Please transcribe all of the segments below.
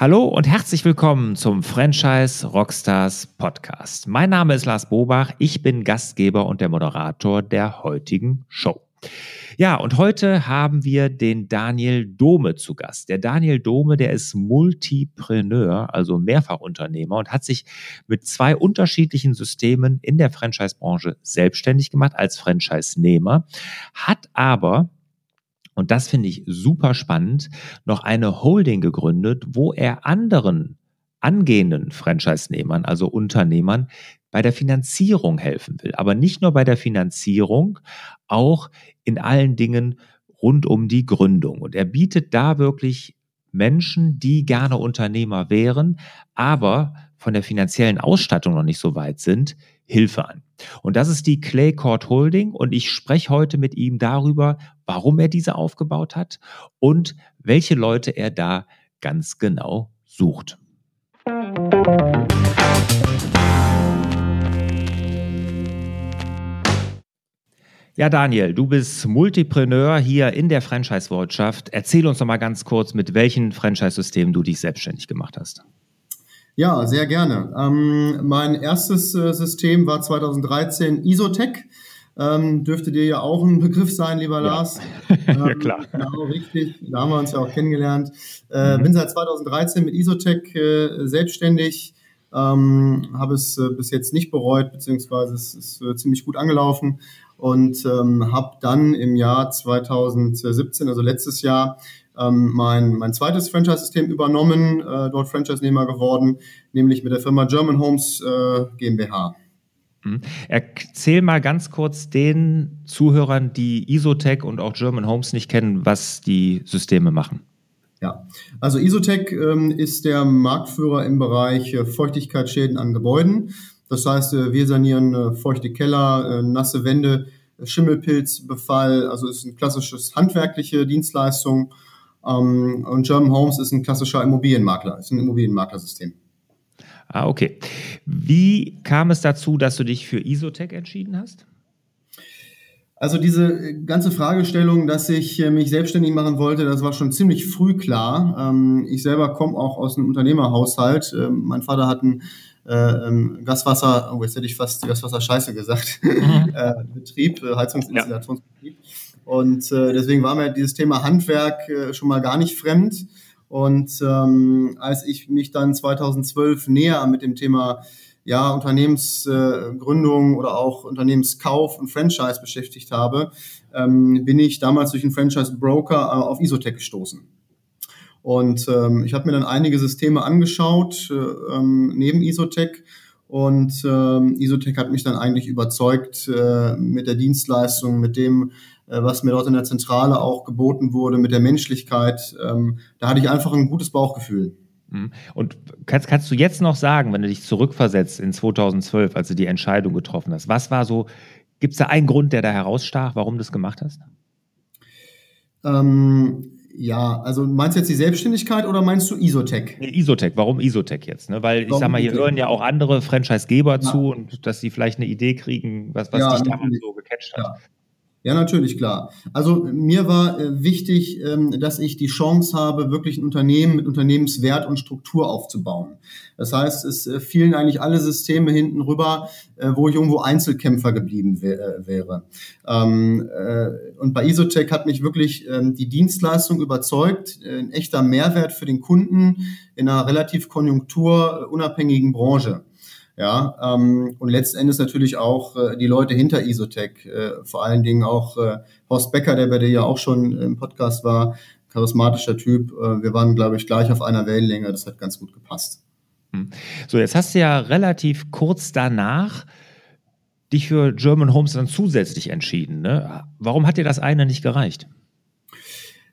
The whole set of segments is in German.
Hallo und herzlich willkommen zum Franchise Rockstars Podcast. Mein Name ist Lars Bobach, ich bin Gastgeber und der Moderator der heutigen Show. Ja, und heute haben wir den Daniel Dome zu Gast. Der Daniel Dome, der ist Multipreneur, also Mehrfachunternehmer und hat sich mit zwei unterschiedlichen Systemen in der Franchise-Branche selbstständig gemacht als Franchise-Nehmer, hat aber und das finde ich super spannend, noch eine Holding gegründet, wo er anderen angehenden Franchise-Nehmern, also Unternehmern, bei der Finanzierung helfen will. Aber nicht nur bei der Finanzierung, auch in allen Dingen rund um die Gründung. Und er bietet da wirklich Menschen, die gerne Unternehmer wären, aber von der finanziellen Ausstattung noch nicht so weit sind, Hilfe an. Und das ist die Clay Court Holding und ich spreche heute mit ihm darüber, warum er diese aufgebaut hat und welche Leute er da ganz genau sucht. Ja, Daniel, du bist Multipreneur hier in der Franchise-Wirtschaft. Erzähl uns doch mal ganz kurz, mit welchen Franchise-Systemen du dich selbstständig gemacht hast. Ja, sehr gerne. Ähm, mein erstes äh, System war 2013 Isotech. Ähm, dürfte dir ja auch ein Begriff sein, lieber ja. Lars. Ähm, ja, klar. Genau, richtig. Da haben wir uns ja auch kennengelernt. Äh, mhm. Bin seit 2013 mit Isotech äh, selbstständig. Ähm, habe es äh, bis jetzt nicht bereut, beziehungsweise es ist äh, ziemlich gut angelaufen und ähm, habe dann im Jahr 2017, also letztes Jahr, ähm, mein, mein zweites Franchise-System übernommen, äh, dort Franchise-Nehmer geworden, nämlich mit der Firma German Homes äh, GmbH. Mhm. Erzähl mal ganz kurz den Zuhörern, die Isotech und auch German Homes nicht kennen, was die Systeme machen. Ja, also Isotech ähm, ist der Marktführer im Bereich äh, Feuchtigkeitsschäden an Gebäuden. Das heißt, äh, wir sanieren äh, feuchte Keller, äh, nasse Wände, Schimmelpilzbefall. Also ist ein klassisches handwerkliche Dienstleistung ähm, und German Homes ist ein klassischer Immobilienmakler, ist ein Immobilienmaklersystem. Ah, okay. Wie kam es dazu, dass du dich für Isotech entschieden hast? Also diese ganze Fragestellung, dass ich äh, mich selbstständig machen wollte, das war schon ziemlich früh klar. Ähm, ich selber komme auch aus einem Unternehmerhaushalt. Ähm, mein Vater hat einen äh, ähm, Gaswasser, oh, jetzt hätte ich fast Gaswasser Scheiße gesagt, mhm. Betrieb, Heizungsinstallationsbetrieb. Ja. Und äh, deswegen war mir dieses Thema Handwerk äh, schon mal gar nicht fremd. Und ähm, als ich mich dann 2012 näher mit dem Thema ja, Unternehmensgründung äh, oder auch Unternehmenskauf und Franchise beschäftigt habe, ähm, bin ich damals durch einen Franchise-Broker äh, auf Isotech gestoßen. Und ähm, ich habe mir dann einige Systeme angeschaut äh, ähm, neben Isotech und ähm, Isotech hat mich dann eigentlich überzeugt äh, mit der Dienstleistung, mit dem, äh, was mir dort in der Zentrale auch geboten wurde, mit der Menschlichkeit. Ähm, da hatte ich einfach ein gutes Bauchgefühl. Mhm. Und kannst, kannst du jetzt noch sagen, wenn du dich zurückversetzt in 2012, als du die Entscheidung getroffen hast, was war so, gibt es da einen Grund, der da herausstach, warum du das gemacht hast? Ähm, ja, also meinst du jetzt die Selbstständigkeit oder meinst du Isotech? Nee, Isotech, warum Isotech jetzt? Ne? Weil ich sag mal, hier hören ja auch andere Franchisegeber ja. zu und dass sie vielleicht eine Idee kriegen, was, was ja, dich damals so gecatcht hat. Ja. Ja, natürlich, klar. Also mir war äh, wichtig, ähm, dass ich die Chance habe, wirklich ein Unternehmen mit Unternehmenswert und Struktur aufzubauen. Das heißt, es äh, fielen eigentlich alle Systeme hinten rüber, äh, wo ich irgendwo Einzelkämpfer geblieben wär, äh, wäre. Ähm, äh, und bei Isotech hat mich wirklich ähm, die Dienstleistung überzeugt, äh, ein echter Mehrwert für den Kunden in einer relativ konjunkturunabhängigen Branche. Ja, ähm, und letztendlich natürlich auch äh, die Leute hinter Isotech, äh, vor allen Dingen auch äh, Horst Becker, der bei dir ja auch schon im Podcast war, charismatischer Typ. Äh, wir waren, glaube ich, gleich auf einer Wellenlänge. Das hat ganz gut gepasst. Hm. So, jetzt hast du ja relativ kurz danach dich für German Homes dann zusätzlich entschieden. Ne? Warum hat dir das eine nicht gereicht?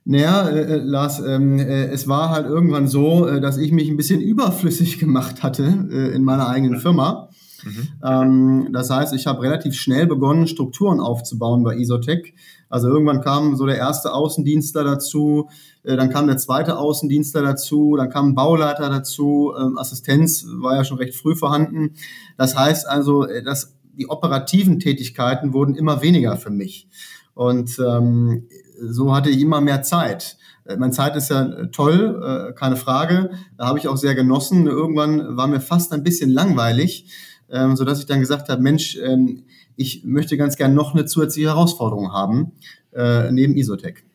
Naja, äh, äh, Lars, ähm, äh, es war halt irgendwann so, äh, dass ich mich ein bisschen überflüssig gemacht hatte äh, in meiner eigenen Firma. Mhm. Ähm, das heißt, ich habe relativ schnell begonnen, Strukturen aufzubauen bei Isotech. Also irgendwann kam so der erste Außendienstler dazu, äh, dann kam der zweite Außendienstler dazu, dann kam ein Bauleiter dazu, ähm, Assistenz war ja schon recht früh vorhanden. Das heißt also, äh, dass die operativen Tätigkeiten wurden immer weniger für mich. Und ähm, so hatte ich immer mehr Zeit. Äh, meine Zeit ist ja äh, toll, äh, keine Frage. Da habe ich auch sehr genossen. Irgendwann war mir fast ein bisschen langweilig, ähm, so dass ich dann gesagt habe, Mensch, ähm, ich möchte ganz gern noch eine zusätzliche Herausforderung haben, neben Isotech.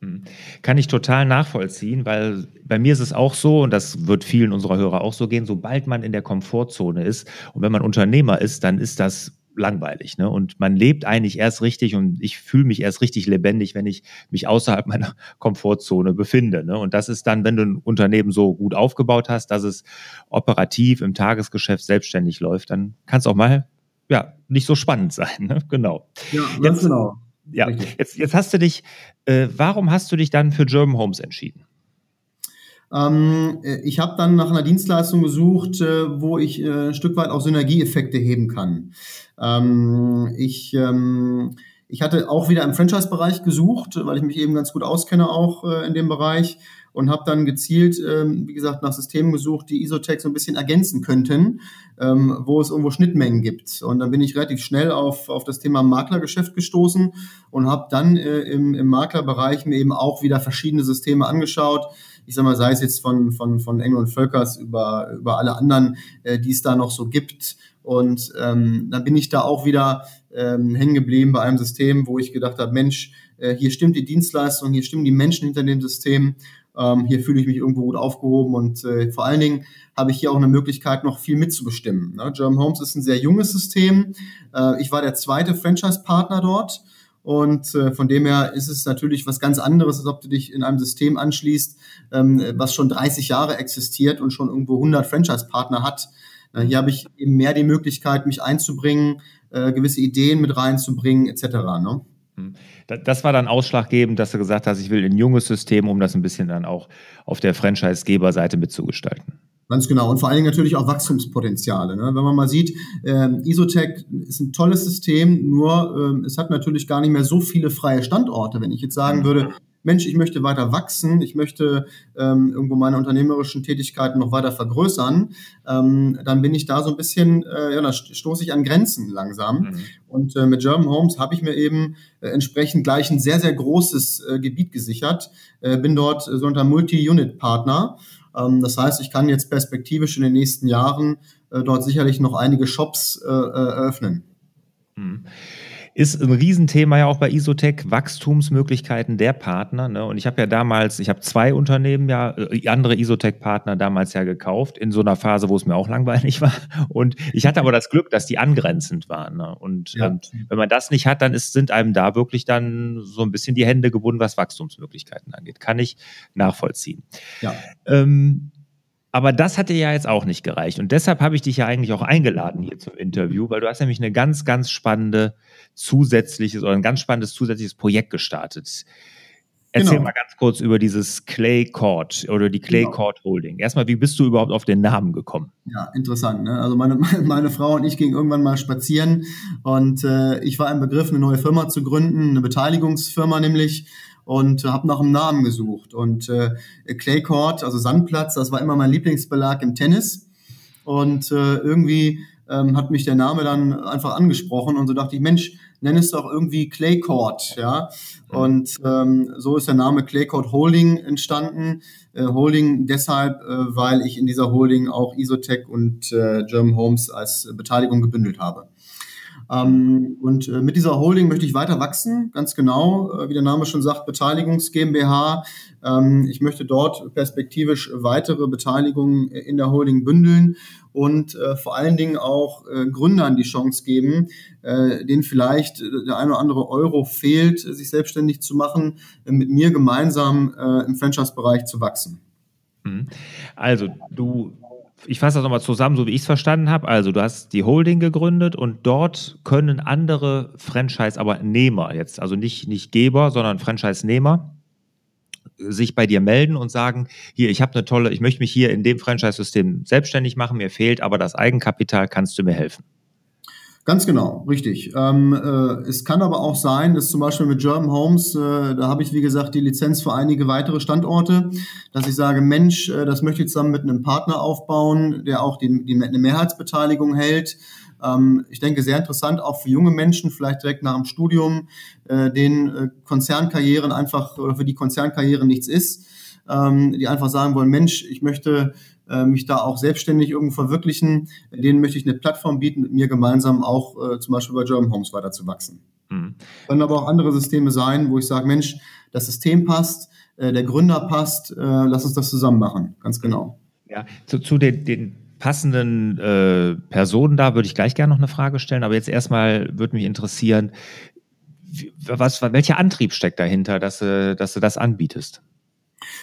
Hm. Kann ich total nachvollziehen, weil bei mir ist es auch so, und das wird vielen unserer Hörer auch so gehen, sobald man in der Komfortzone ist und wenn man Unternehmer ist, dann ist das langweilig. Ne? Und man lebt eigentlich erst richtig und ich fühle mich erst richtig lebendig, wenn ich mich außerhalb meiner Komfortzone befinde. Ne? Und das ist dann, wenn du ein Unternehmen so gut aufgebaut hast, dass es operativ im Tagesgeschäft selbstständig läuft, dann kann es auch mal ja nicht so spannend sein. Ne? Genau. Ja, ganz jetzt, genau. Ja, jetzt, jetzt hast du dich, äh, warum hast du dich dann für German Homes entschieden? Ähm, äh, ich habe dann nach einer Dienstleistung gesucht, äh, wo ich äh, ein Stück weit auch Synergieeffekte heben kann. Ähm, ich, ähm, ich hatte auch wieder im Franchise-Bereich gesucht, weil ich mich eben ganz gut auskenne auch äh, in dem Bereich und habe dann gezielt, ähm, wie gesagt, nach Systemen gesucht, die Isotech so ein bisschen ergänzen könnten, ähm, wo es irgendwo Schnittmengen gibt. Und dann bin ich relativ schnell auf, auf das Thema Maklergeschäft gestoßen und habe dann äh, im, im Maklerbereich mir eben auch wieder verschiedene Systeme angeschaut, ich sag mal, sei es jetzt von, von, von Engel und Völkers über, über alle anderen, äh, die es da noch so gibt. Und ähm, dann bin ich da auch wieder ähm, hängen geblieben bei einem System, wo ich gedacht habe, Mensch, äh, hier stimmt die Dienstleistung, hier stimmen die Menschen hinter dem System, ähm, hier fühle ich mich irgendwo gut aufgehoben und äh, vor allen Dingen habe ich hier auch eine Möglichkeit, noch viel mitzubestimmen. Ne? German Homes ist ein sehr junges System. Äh, ich war der zweite Franchise-Partner dort und äh, von dem her ist es natürlich was ganz anderes, als ob du dich in einem System anschließt, ähm, was schon 30 Jahre existiert und schon irgendwo 100 Franchise-Partner hat. Äh, hier habe ich eben mehr die Möglichkeit, mich einzubringen, äh, gewisse Ideen mit reinzubringen, etc. Ne? Hm. Das war dann ausschlaggebend, dass du gesagt hast, ich will ein junges System, um das ein bisschen dann auch auf der Franchise-Geber-Seite mitzugestalten. Ganz genau. Und vor allen Dingen natürlich auch Wachstumspotenziale. Ne? Wenn man mal sieht, ähm, Isotech ist ein tolles System, nur ähm, es hat natürlich gar nicht mehr so viele freie Standorte. Wenn ich jetzt sagen würde, Mensch, ich möchte weiter wachsen, ich möchte ähm, irgendwo meine unternehmerischen Tätigkeiten noch weiter vergrößern, ähm, dann bin ich da so ein bisschen, äh, ja, da stoße ich an Grenzen langsam. Mhm. Und äh, mit German Homes habe ich mir eben äh, entsprechend gleich ein sehr, sehr großes äh, Gebiet gesichert, äh, bin dort so unter Multi-Unit-Partner ähm, das heißt, ich kann jetzt perspektivisch in den nächsten Jahren äh, dort sicherlich noch einige Shops äh, eröffnen. Hm. Ist ein Riesenthema ja auch bei Isotech, Wachstumsmöglichkeiten der Partner. Ne? Und ich habe ja damals, ich habe zwei Unternehmen ja, äh, andere Isotech-Partner damals ja gekauft, in so einer Phase, wo es mir auch langweilig war. Und ich hatte aber das Glück, dass die angrenzend waren. Ne? Und ja. ähm, wenn man das nicht hat, dann ist, sind einem da wirklich dann so ein bisschen die Hände gebunden, was Wachstumsmöglichkeiten angeht. Kann ich nachvollziehen. Ja. Ähm, aber das hat dir ja jetzt auch nicht gereicht. Und deshalb habe ich dich ja eigentlich auch eingeladen hier zum Interview, weil du hast nämlich eine ganz, ganz spannende zusätzliches oder ein ganz spannendes zusätzliches Projekt gestartet. Erzähl genau. mal ganz kurz über dieses Clay Court oder die Clay genau. Court Holding. Erstmal, wie bist du überhaupt auf den Namen gekommen? Ja, interessant. Ne? Also meine, meine Frau und ich gingen irgendwann mal spazieren und äh, ich war im Begriff, eine neue Firma zu gründen, eine Beteiligungsfirma nämlich und habe nach einem Namen gesucht. Und äh, Clay Court, also Sandplatz, das war immer mein Lieblingsbelag im Tennis. Und äh, irgendwie ähm, hat mich der Name dann einfach angesprochen und so dachte ich, Mensch, nenn es doch irgendwie Clay Court, ja. Und ähm, so ist der Name Clay Court Holding entstanden. Äh, Holding deshalb, äh, weil ich in dieser Holding auch Isotech und äh, German Homes als Beteiligung gebündelt habe. Ähm, und äh, mit dieser Holding möchte ich weiter wachsen, ganz genau, äh, wie der Name schon sagt, Beteiligungs GmbH. Ähm, ich möchte dort perspektivisch weitere Beteiligungen in der Holding bündeln und äh, vor allen Dingen auch äh, Gründern die Chance geben, äh, denen vielleicht der eine oder andere Euro fehlt, sich selbstständig zu machen, äh, mit mir gemeinsam äh, im Franchise-Bereich zu wachsen. Mhm. Also du ich fasse das nochmal zusammen, so wie ich es verstanden habe. Also, du hast die Holding gegründet und dort können andere Franchise-Nehmer jetzt, also nicht, nicht Geber, sondern Franchise-Nehmer, sich bei dir melden und sagen, hier, ich habe eine tolle, ich möchte mich hier in dem Franchise-System selbstständig machen, mir fehlt aber das Eigenkapital, kannst du mir helfen? Ganz genau, richtig. Ähm, äh, es kann aber auch sein, dass zum Beispiel mit German Homes, äh, da habe ich wie gesagt die Lizenz für einige weitere Standorte, dass ich sage, Mensch, äh, das möchte ich zusammen mit einem Partner aufbauen, der auch die, die eine Mehrheitsbeteiligung hält Ähm, ich denke, sehr interessant auch für junge Menschen, vielleicht direkt nach dem Studium, äh, den äh, Konzernkarrieren einfach oder für die Konzernkarriere nichts ist, ähm, die einfach sagen wollen, Mensch, ich möchte äh, mich da auch selbstständig irgendwo verwirklichen, denen möchte ich eine Plattform bieten, mit mir gemeinsam auch äh, zum Beispiel bei German Homes weiterzuwachsen. Mhm. Können aber auch andere Systeme sein, wo ich sage, Mensch, das System passt, äh, der Gründer passt, äh, lass uns das zusammen machen, ganz genau. Ja, zu, zu den, den passenden äh, Personen da würde ich gleich gerne noch eine Frage stellen, aber jetzt erstmal würde mich interessieren, was, welcher Antrieb steckt dahinter, dass, äh, dass du das anbietest?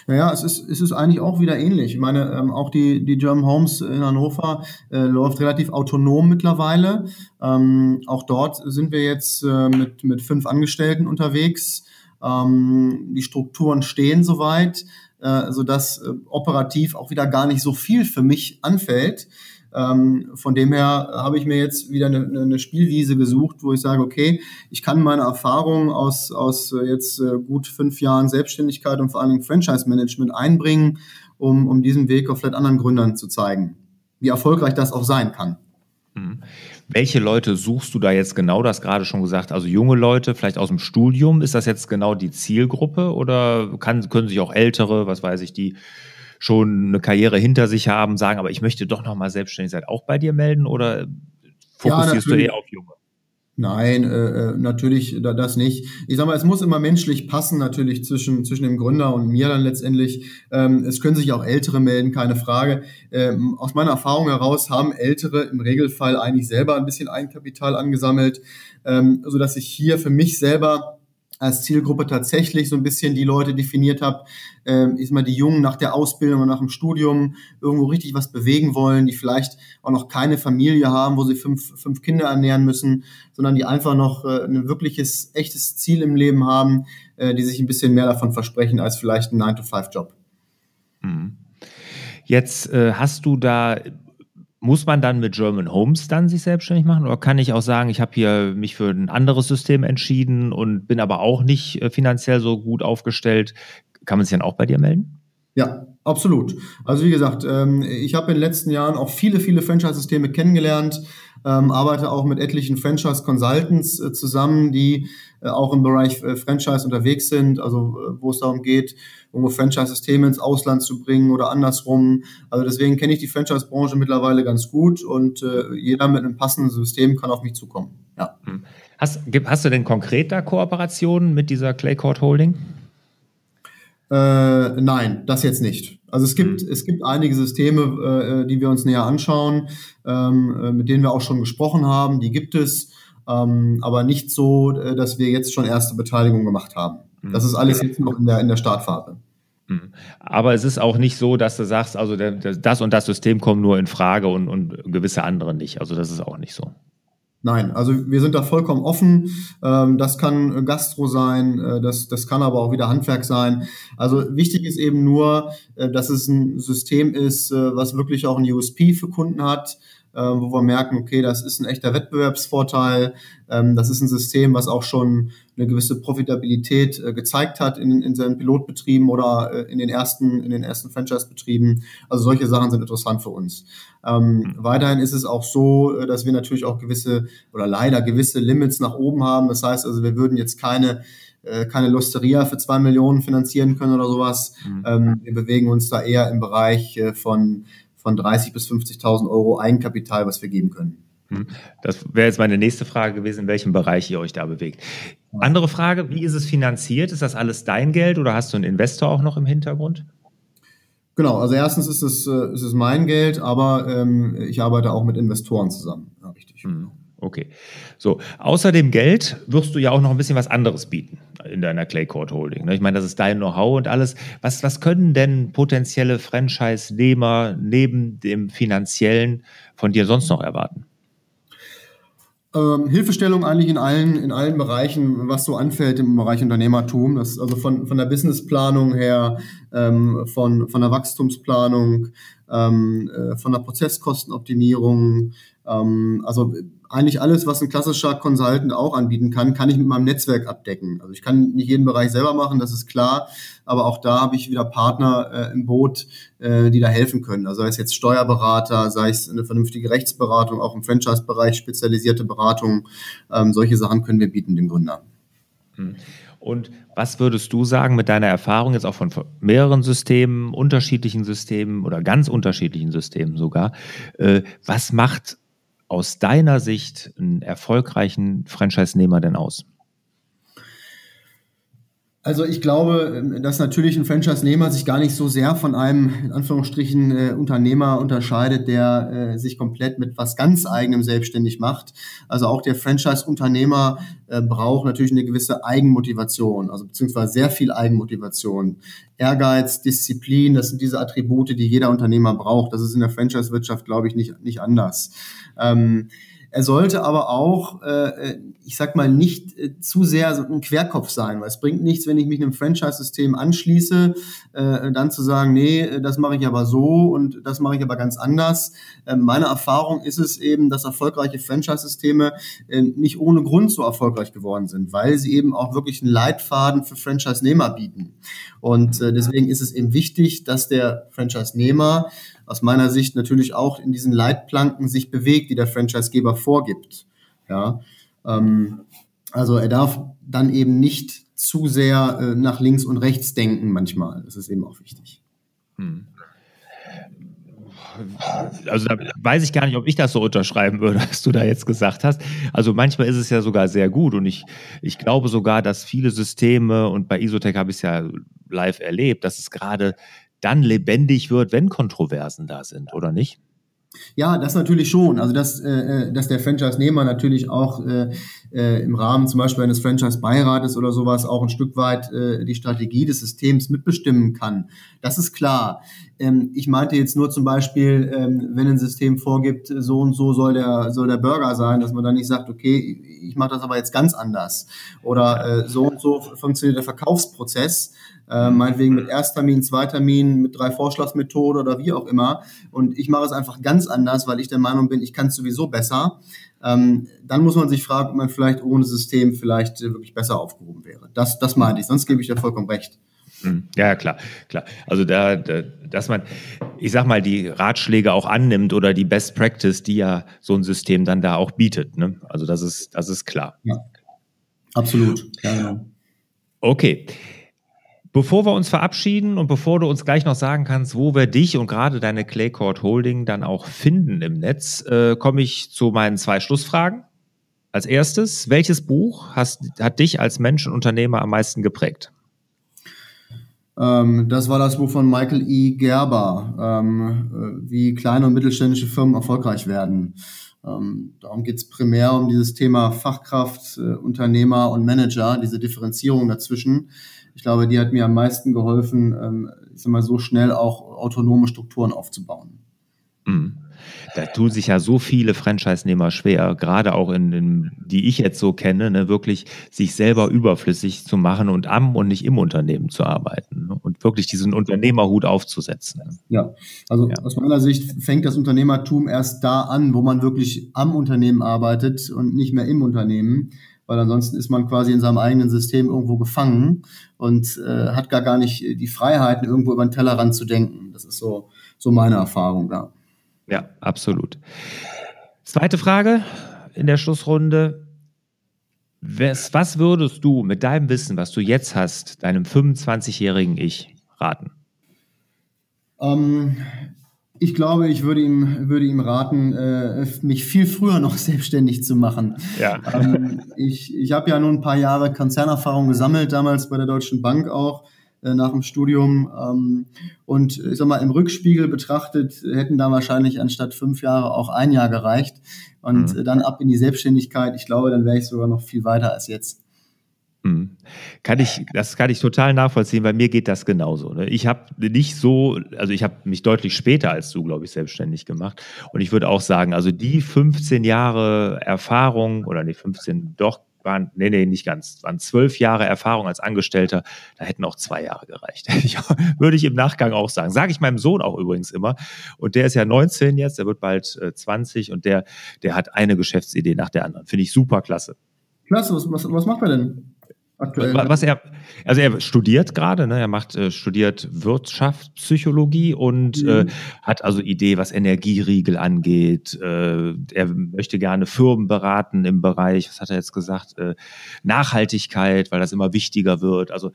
Naja, es ist, es ist eigentlich auch wieder ähnlich. Ich meine, ähm, auch die, die German Homes in Hannover äh, läuft relativ autonom mittlerweile. Ähm, auch dort sind wir jetzt äh, mit, mit fünf Angestellten unterwegs. Ähm, die Strukturen stehen soweit, äh, sodass äh, operativ auch wieder gar nicht so viel für mich anfällt. Ähm, von dem her habe ich mir jetzt wieder eine, eine, Spielwiese gesucht, wo ich sage, okay, ich kann meine Erfahrungen aus, aus äh, jetzt äh, gut fünf Jahren Selbstständigkeit und vor allen Dingen Franchise-Management einbringen, um, um diesen Weg auch vielleicht anderen Gründern zu zeigen, wie erfolgreich das auch sein kann. Mhm. Welche Leute suchst du da jetzt genau? Du hast gerade schon gesagt, also junge Leute, vielleicht aus dem Studium. Ist das jetzt genau die Zielgruppe oder kann, können sich auch ältere, was weiß ich, die schon eine Karriere hinter sich haben, sagen, aber ich möchte doch nochmal selbstständig sein, auch bei dir melden oder fokussierst ja, du eher auf Junge? Nein, äh, äh natürlich das nicht. Ich sag mal, es muss immer menschlich passen, natürlich zwischen, zwischen dem Gründer und mir dann letztendlich. Ähm, es können sich auch Ältere melden, keine Frage. Ähm, aus meiner Erfahrung heraus haben Ältere im Regelfall eigentlich selber ein bisschen Eigenkapital angesammelt, ähm, so dass ich hier für mich selber als Zielgruppe tatsächlich so ein bisschen die Leute definiert habe, äh, ist mal die Jungen nach der Ausbildung und nach dem Studium irgendwo richtig was bewegen wollen, die vielleicht auch noch keine Familie haben, wo sie fünf, fünf Kinder ernähren müssen, sondern die einfach noch äh, ein wirkliches, echtes Ziel im Leben haben, äh, die sich ein bisschen mehr davon versprechen als vielleicht ein 9-to-5-Job. Mhm. Jetzt äh, hast du da muss man dann mit German Homes dann sich selbstständig machen oder kann ich auch sagen, ich habe hier mich für ein anderes System entschieden und bin aber auch nicht äh, finanziell so gut aufgestellt? Kann man sich dann auch bei dir melden? Ja, absolut. Also wie gesagt, ähm, ich habe in den letzten Jahren auch viele, viele Franchise-Systeme kennengelernt, ähm, arbeite auch mit etlichen Franchise-Consultants äh, zusammen, die äh, auch im Bereich Franchise unterwegs sind, also wo es darum geht, irgendwo Franchise-Systeme ins Ausland zu bringen oder andersrum. Also deswegen kenne ich die Franchise-Branche mittlerweile ganz gut und jeder mit einem passenden System kann auf mich zukommen. Ja. Hm. Hast, hast du denn konkret da Kooperationen mit dieser Claycourt Holding? Äh, nein, das jetzt nicht. Also es gibt, mhm. es gibt einige Systeme, äh, die wir uns näher anschauen, ähm, äh, mit denen wir auch schon gesprochen haben, die gibt es, ähm, aber nicht so, äh, dass wir jetzt schon erste Beteiligung gemacht haben. Mhm. Das ist alles jetzt noch in der, in der Startphase. Mhm. Aber es ist auch nicht so, dass du sagst, also der, der, das und das System kommt nur in Frage und, und gewisse andere nicht. Also das ist auch nicht so. Nein, also wir sind da vollkommen offen. Ähm, das kann Gastro sein, äh, das, das kann aber auch wieder Handwerk sein. Also wichtig ist eben nur, äh, dass es ein System ist, äh, was wirklich auch ein USP für Kunden hat, wo wir merken, okay, das ist ein echter Wettbewerbsvorteil. Ähm, das ist ein System, was auch schon eine gewisse Profitabilität äh, gezeigt hat in, in seinen Pilotbetrieben oder äh, in den ersten, in den ersten Franchise-Betrieben. Also solche Sachen sind interessant für uns. Ähm, mhm. Weiterhin ist es auch so, dass wir natürlich auch gewisse oder leider gewisse Limits nach oben haben. Das heißt also, wir würden jetzt keine keine Losteria für zwei Millionen finanzieren können oder sowas. Mhm. Ähm, wir bewegen uns da eher im Bereich von von 30.000 bis 50.000 Euro Eigenkapital, was wir geben können. Hm. Das wäre jetzt meine nächste Frage gewesen, in welchem Bereich ihr euch da bewegt. Andere Frage, wie ist es finanziert? Ist das alles dein Geld oder hast du einen Investor auch noch im Hintergrund? Genau, also erstens ist es, äh, ist es mein Geld, aber ähm, ich arbeite auch mit Investoren zusammen. Ja, richtig. Mhm. Okay. So, außer dem Geld wirst du ja auch noch ein bisschen was anderes bieten in deiner Claycourt Holding. Ne? Ich meine, das ist dein Know-how und alles. Was, was können denn potenzielle Franchise-Nehmer neben dem finanziellen von dir sonst noch erwarten? Ähm, Hilfestellung eigentlich in allen, in allen Bereichen, was so anfällt im Bereich Unternehmertum. Das, also von, von der Businessplanung her, ähm, von, von der Wachstumsplanung, ähm, äh, von der Prozesskostenoptimierung, ähm, also eigentlich alles, was ein klassischer Consultant auch anbieten kann, kann ich mit meinem Netzwerk abdecken. Also ich kann nicht jeden Bereich selber machen, das ist klar, aber auch da habe ich wieder Partner äh, im Boot, äh, die da helfen können. Also sei es jetzt Steuerberater, sei es eine vernünftige Rechtsberatung, auch im Franchise-Bereich spezialisierte Beratung. Ähm, solche Sachen können wir bieten dem Gründer. Hm. Und was würdest du sagen mit deiner Erfahrung jetzt auch von mehreren Systemen, unterschiedlichen Systemen oder ganz unterschiedlichen Systemen sogar? Äh, was macht aus deiner Sicht einen erfolgreichen Franchise-Nehmer denn aus? Also ich glaube, dass natürlich ein Franchise-Nehmer sich gar nicht so sehr von einem, in Anführungsstrichen, äh, Unternehmer unterscheidet, der äh, sich komplett mit was ganz eigenem selbstständig macht. Also auch der Franchise-Unternehmer äh, braucht natürlich eine gewisse Eigenmotivation, also beziehungsweise sehr viel Eigenmotivation. Ehrgeiz, Disziplin, das sind diese Attribute, die jeder Unternehmer braucht. Das ist in der Franchise-Wirtschaft, glaube ich, nicht, nicht anders. Ähm, er sollte aber auch, äh, ich sag mal, nicht äh, zu sehr so ein Querkopf sein, weil es bringt nichts, wenn ich mich einem Franchise-System anschließe, äh, dann zu sagen, nee, das mache ich aber so und das mache ich aber ganz anders. Äh, meine Erfahrung ist es eben, dass erfolgreiche Franchise-Systeme äh, nicht ohne Grund so erfolgreich geworden sind, weil sie eben auch wirklich einen Leitfaden für Franchise-Nehmer bieten. Und äh, deswegen ist es eben wichtig, dass der Franchise-Nehmer aus meiner Sicht natürlich auch in diesen Leitplanken sich bewegt, die der Franchisegeber vorgibt. Ja, ähm, also er darf dann eben nicht zu sehr äh, nach links und rechts denken manchmal. Das ist eben auch wichtig. Hm. Also da weiß ich gar nicht, ob ich das so unterschreiben würde, was du da jetzt gesagt hast. Also manchmal ist es ja sogar sehr gut und ich, ich glaube sogar, dass viele Systeme und bei Isotech habe ich es ja live erlebt, dass es gerade dann lebendig wird, wenn Kontroversen da sind, oder nicht? Ja, das natürlich schon. Also dass, äh, äh, dass der Franchise-Nehmer natürlich auch äh, äh, im Rahmen zum Beispiel eines Franchise-Beirates oder sowas auch ein Stück weit äh, die Strategie des Systems mitbestimmen kann. Das ist klar. Ähm, ich meinte jetzt nur zum Beispiel, ähm, wenn ein System vorgibt, so und so soll der, soll der Burger sein, dass man dann nicht sagt, okay, ich mache das aber jetzt ganz anders. Oder äh, so und so funktioniert der Verkaufsprozess äh, meinetwegen mit Ersttermin, Zweitermin, mit drei Vorschlagsmethode oder wie auch immer. Und ich mache es einfach ganz anders, weil ich der Meinung bin, ich kann es sowieso besser. Ähm, dann muss man sich fragen, ob man vielleicht ohne System vielleicht äh, wirklich besser aufgehoben wäre. Das, das meinte ich, sonst gebe ich dir vollkommen recht. Hm. Ja, klar, klar. Also da, da, dass man, ich sag mal, die Ratschläge auch annimmt oder die Best Practice, die ja so ein System dann da auch bietet. Ne? Also das ist, das ist klar. Ja, absolut. Ja, genau. Okay. Bevor wir uns verabschieden und bevor du uns gleich noch sagen kannst, wo wir dich und gerade deine Claycord Holding dann auch finden im Netz, äh, komme ich zu meinen zwei Schlussfragen. Als erstes, welches Buch hast, hat dich als Mensch und Unternehmer am meisten geprägt? Ähm, das war das Buch von Michael E. Gerber, ähm, äh, wie kleine und mittelständische Firmen erfolgreich werden. Ähm, darum geht es primär um dieses Thema Fachkraft, äh, Unternehmer und Manager, diese Differenzierung dazwischen ich glaube, die hat mir am meisten geholfen, ähm, ich sag mal, so schnell auch autonome Strukturen aufzubauen. Mhm. Da tun sich ja so viele Franchise-Nehmer schwer, gerade auch in, in, die ich jetzt so kenne, ne, wirklich sich selber überflüssig zu machen und am und nicht im Unternehmen zu arbeiten ne, und wirklich diesen Unternehmerhut aufzusetzen. Ja, also ja. aus meiner Sicht fängt das Unternehmertum erst da an, wo man wirklich am Unternehmen arbeitet und nicht mehr im Unternehmen weil ansonsten ist man quasi in seinem eigenen System irgendwo gefangen und äh, hat gar gar nicht die Freiheiten, irgendwo über den Tellerrand zu denken. Das ist so, so meine Erfahrung da. Ja, absolut. Zweite Frage in der Schlussrunde. Was, was würdest du mit deinem Wissen, was du jetzt hast, deinem 25-jährigen Ich raten? Ähm, ich glaube, ich würde ihm, würde ihm raten, äh, mich viel früher noch selbstständig zu machen. Ja. Ähm, ich ich habe ja nun ein paar Jahre Konzernerfahrung gesammelt, damals bei der Deutschen Bank auch, äh, nach dem Studium. Ähm, und ich sag mal, im Rückspiegel betrachtet hätten da wahrscheinlich anstatt fünf Jahre auch ein Jahr gereicht. Und mhm. dann ab in die Selbstständigkeit. Ich glaube, dann wäre ich sogar noch viel weiter als jetzt. Mhm. Kann ich, das kann ich total nachvollziehen, weil mir geht das genauso. Ne? Ich habe nicht so, also ich habe mich deutlich später als du, glaube ich, selbstständig gemacht. Und ich würde auch sagen, also die 15 Jahre Erfahrung oder die 15, doch waren, nee, nee, nicht ganz, waren zwölf Jahre Erfahrung als Angestellter, da hätten auch zwei Jahre gereicht. würde ich im Nachgang auch sagen. Sage ich meinem Sohn auch übrigens immer. Und der ist ja 19 jetzt, der wird bald äh, 20 und der, der hat eine Geschäftsidee nach der anderen. Finde ich super klasse. Klasse, was, was, was macht er denn? Aktuell. Was er, also er studiert gerade, ne? er macht, äh, studiert Wirtschaftspsychologie und mhm. äh, hat also Idee, was Energieriegel angeht. Äh, er möchte gerne Firmen beraten im Bereich, was hat er jetzt gesagt, äh, Nachhaltigkeit, weil das immer wichtiger wird. Also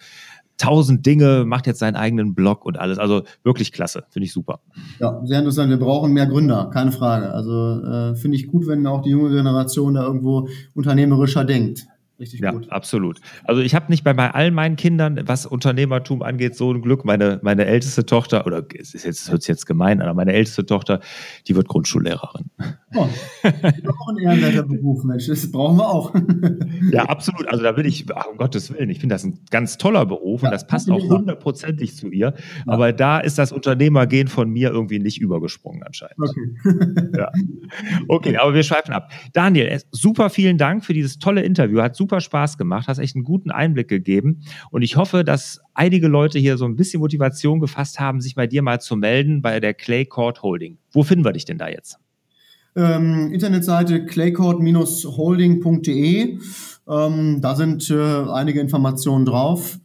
tausend Dinge, macht jetzt seinen eigenen Blog und alles. Also wirklich klasse, finde ich super. Ja, sehr interessant. Wir brauchen mehr Gründer, keine Frage. Also äh, finde ich gut, wenn auch die junge Generation da irgendwo unternehmerischer denkt. Richtig ja, gut. absolut. Also ich habe nicht bei, bei all meinen Kindern, was Unternehmertum angeht, so ein Glück. Meine, meine älteste Tochter, oder es ist jetzt, hört jetzt gemein an, aber meine älteste Tochter, die wird Grundschullehrerin. Oh, auch ein ehrenwerter Beruf, Mensch. Das brauchen wir auch. ja, absolut. Also da will ich, um Gottes Willen, ich finde das ein ganz toller Beruf ja, und das passt auch hundertprozentig zu ihr. Ja. Aber da ist das Unternehmergehen von mir irgendwie nicht übergesprungen anscheinend. Okay. ja. okay, aber wir schweifen ab. Daniel, super vielen Dank für dieses tolle Interview. Hat super super Spaß gemacht, hast echt einen guten Einblick gegeben. Und ich hoffe, dass einige Leute hier so ein bisschen Motivation gefasst haben, sich bei dir mal zu melden bei der Clay Court Holding. Wo finden wir dich denn da jetzt? Ähm, Internetseite claycourt-holding.de. Ähm, da sind äh, einige Informationen drauf.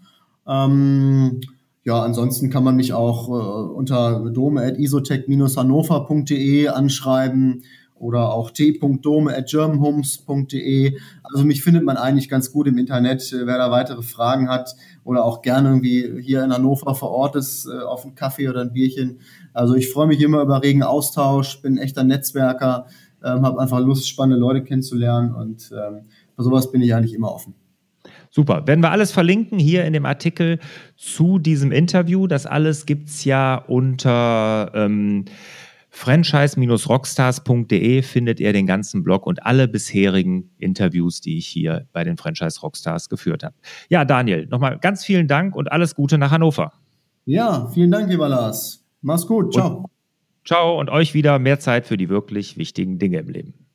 Ähm, ja, ansonsten kann man mich auch äh, unter dome.isotech-hannover.de anschreiben oder auch t.dome.germanhomes.de. Also mich findet man eigentlich ganz gut im Internet. Wer da weitere Fragen hat oder auch gerne irgendwie hier in Hannover vor Ort ist, äh, auf einen Kaffee oder ein Bierchen. Also ich freue mich immer über regen Austausch, bin ein echter Netzwerker, ähm, habe einfach Lust, spannende Leute kennenzulernen und ähm, für sowas bin ich eigentlich immer offen. Super. Werden wir alles verlinken hier in dem Artikel zu diesem Interview. Das alles gibt es ja unter ähm, franchise-rockstars.de findet ihr den ganzen Blog und alle bisherigen Interviews, die ich hier bei den Franchise Rockstars geführt habe. Ja, Daniel, nochmal ganz vielen Dank und alles Gute nach Hannover. Ja, vielen Dank, lieber Lars. Mach's gut. Ciao. Und, ciao und euch wieder mehr Zeit für die wirklich wichtigen Dinge im Leben.